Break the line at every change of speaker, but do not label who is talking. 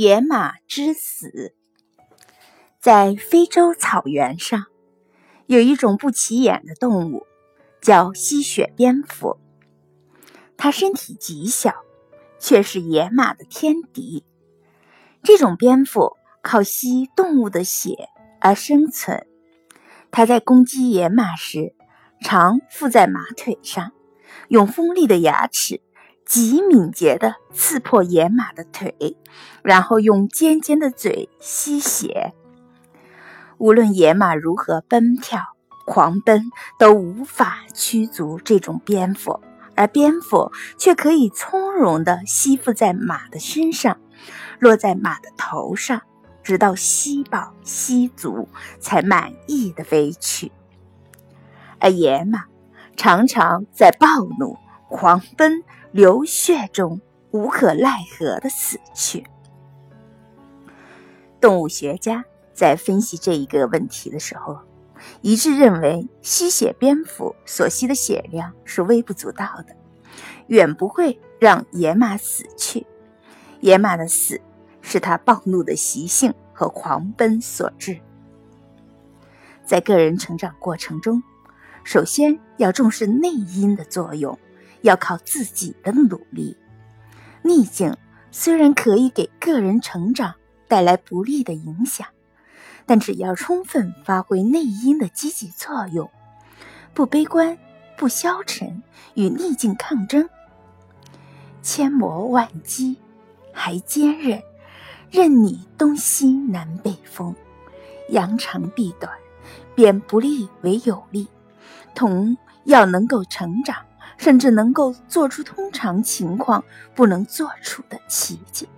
野马之死。在非洲草原上，有一种不起眼的动物，叫吸血蝙蝠。它身体极小，却是野马的天敌。这种蝙蝠靠吸动物的血而生存。它在攻击野马时，常附在马腿上，用锋利的牙齿。极敏捷地刺破野马的腿，然后用尖尖的嘴吸血。无论野马如何奔跳、狂奔，都无法驱逐这种蝙蝠，而蝙蝠却可以从容地吸附在马的身上，落在马的头上，直到吸饱吸足，才满意的飞去。而野马常常在暴怒、狂奔。流血中无可奈何的死去。动物学家在分析这一个问题的时候，一致认为吸血蝙蝠所吸的血量是微不足道的，远不会让野马死去。野马的死是它暴怒的习性和狂奔所致。在个人成长过程中，首先要重视内因的作用。要靠自己的努力。逆境虽然可以给个人成长带来不利的影响，但只要充分发挥内因的积极作用，不悲观、不消沉，与逆境抗争，千磨万击还坚韧，任你东西南北风，扬长避短，变不利为有利。同要能够成长。甚至能够做出通常情况不能做出的奇迹。